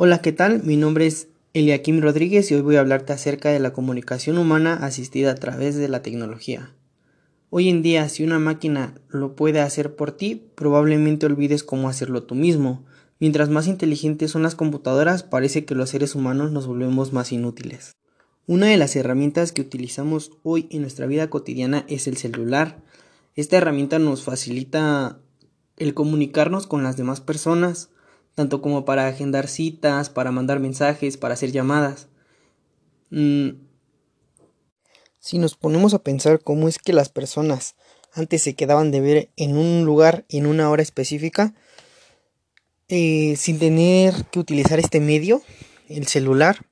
Hola, ¿qué tal? Mi nombre es Eliakim Rodríguez y hoy voy a hablarte acerca de la comunicación humana asistida a través de la tecnología. Hoy en día, si una máquina lo puede hacer por ti, probablemente olvides cómo hacerlo tú mismo. Mientras más inteligentes son las computadoras, parece que los seres humanos nos volvemos más inútiles. Una de las herramientas que utilizamos hoy en nuestra vida cotidiana es el celular. Esta herramienta nos facilita el comunicarnos con las demás personas, tanto como para agendar citas, para mandar mensajes, para hacer llamadas. Mm, si nos ponemos a pensar cómo es que las personas antes se quedaban de ver en un lugar en una hora específica, eh, sin tener que utilizar este medio, el celular,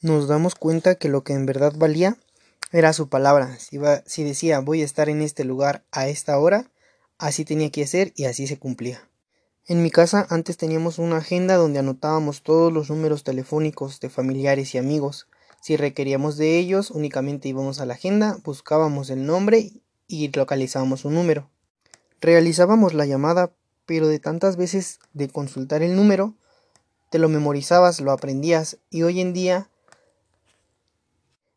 nos damos cuenta que lo que en verdad valía era su palabra. Si, si decía voy a estar en este lugar a esta hora, Así tenía que ser y así se cumplía. En mi casa antes teníamos una agenda donde anotábamos todos los números telefónicos de familiares y amigos. Si requeríamos de ellos, únicamente íbamos a la agenda, buscábamos el nombre y localizábamos un número. Realizábamos la llamada, pero de tantas veces de consultar el número, te lo memorizabas, lo aprendías y hoy en día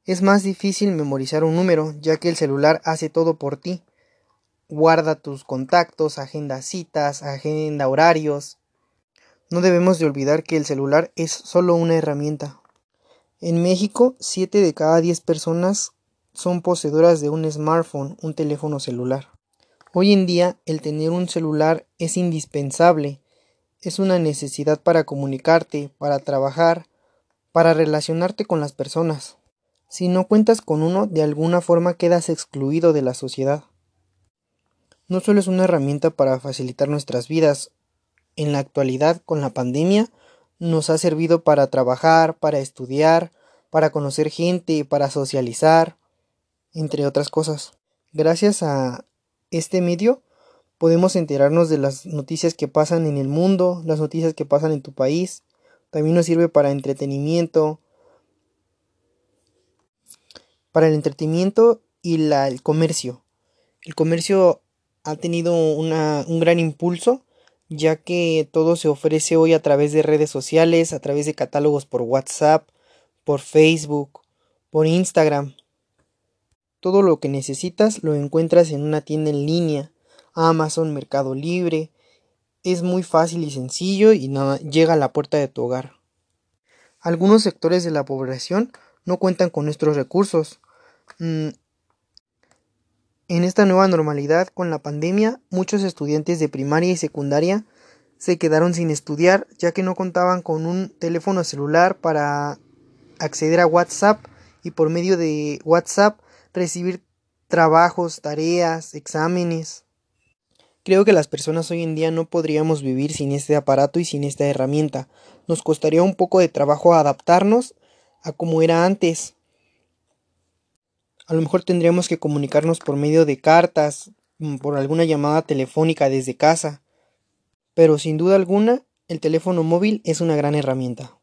es más difícil memorizar un número, ya que el celular hace todo por ti guarda tus contactos, agenda citas, agenda horarios. No debemos de olvidar que el celular es solo una herramienta. En México, 7 de cada 10 personas son poseedoras de un smartphone, un teléfono celular. Hoy en día, el tener un celular es indispensable. Es una necesidad para comunicarte, para trabajar, para relacionarte con las personas. Si no cuentas con uno, de alguna forma quedas excluido de la sociedad no solo es una herramienta para facilitar nuestras vidas, en la actualidad con la pandemia nos ha servido para trabajar, para estudiar, para conocer gente, para socializar, entre otras cosas. Gracias a este medio podemos enterarnos de las noticias que pasan en el mundo, las noticias que pasan en tu país. También nos sirve para entretenimiento, para el entretenimiento y la, el comercio. El comercio ha tenido un gran impulso ya que todo se ofrece hoy a través de redes sociales, a través de catálogos por WhatsApp, por Facebook, por Instagram. Todo lo que necesitas lo encuentras en una tienda en línea, Amazon, Mercado Libre. Es muy fácil y sencillo y llega a la puerta de tu hogar. Algunos sectores de la población no cuentan con nuestros recursos. Mm, en esta nueva normalidad con la pandemia, muchos estudiantes de primaria y secundaria se quedaron sin estudiar ya que no contaban con un teléfono celular para acceder a WhatsApp y por medio de WhatsApp recibir trabajos, tareas, exámenes. Creo que las personas hoy en día no podríamos vivir sin este aparato y sin esta herramienta. Nos costaría un poco de trabajo adaptarnos a como era antes. A lo mejor tendríamos que comunicarnos por medio de cartas, mm, por alguna llamada telefónica desde casa. Pero sin duda alguna, el teléfono móvil es una gran herramienta.